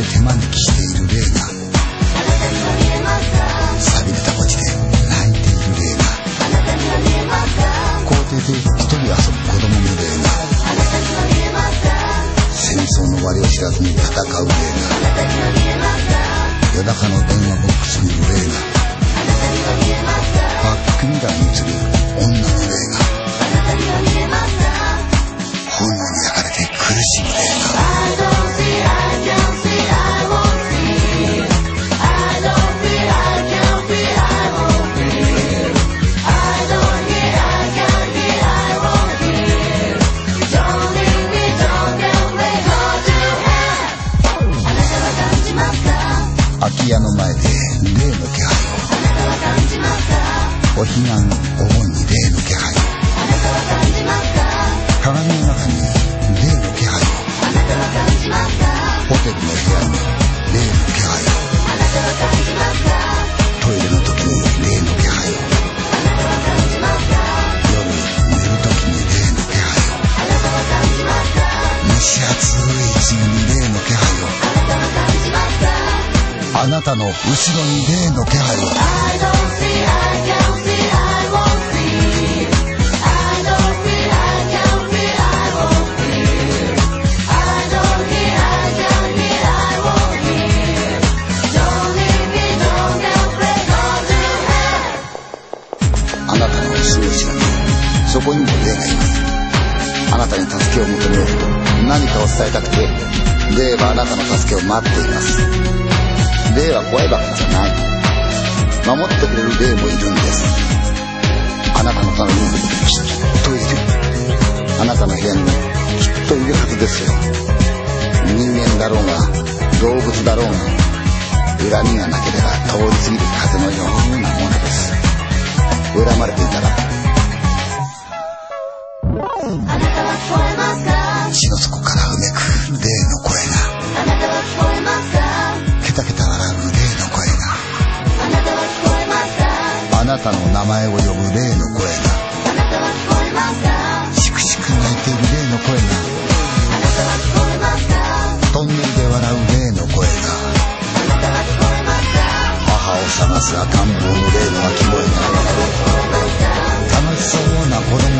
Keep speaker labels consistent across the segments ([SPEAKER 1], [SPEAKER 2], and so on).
[SPEAKER 1] で手招きしている霊が。錆びれた墓地で泣いている霊が。校庭で一人遊ぶ子供の霊が。戦争の終わりを知らずに戦う霊が。夜中の電話ボックスにいる霊が。の前で霊の気配を。お彼岸お盆に霊の気配を。鏡の中にあなたの後ろに霊の気配を。あなたの後ろにそこにも霊がいます。あなたに助けを求めよう何かを伝えたくて霊はあなたの助けを待っています。霊は怖いばかりじゃない。守ってくれる霊もいるんです。あなたの隣にきっといる。あなたの部屋にもきっといるはずですよ。人間だろうが動物だろうが恨みがなければ通り過ぎる風のようなものです。恨まれていたら。血なたの名前を呼ぶ霊の声が。しくしく泣いている霊の声が。トンネルで笑う霊の声が。母を探す赤ん坊の霊の鳴き声が。楽しそうな子供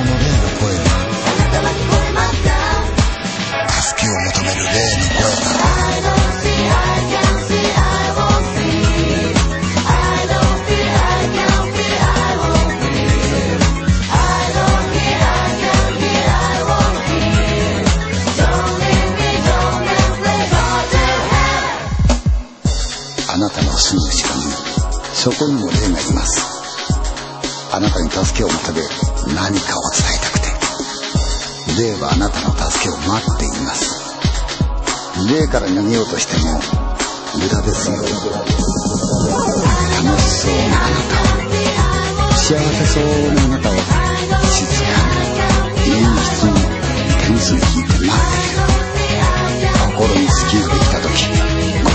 [SPEAKER 1] そこにも霊がいます。あなたに助けを求め何かを伝えたくて。霊はあなたの助けを待っています。霊から逃げようとしても無駄ですよ。楽しそうなあなたを。幸せそうなあなたを。静かに陰湿に手水に引いて待っている。心に隙ができた時。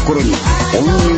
[SPEAKER 1] 心に怨念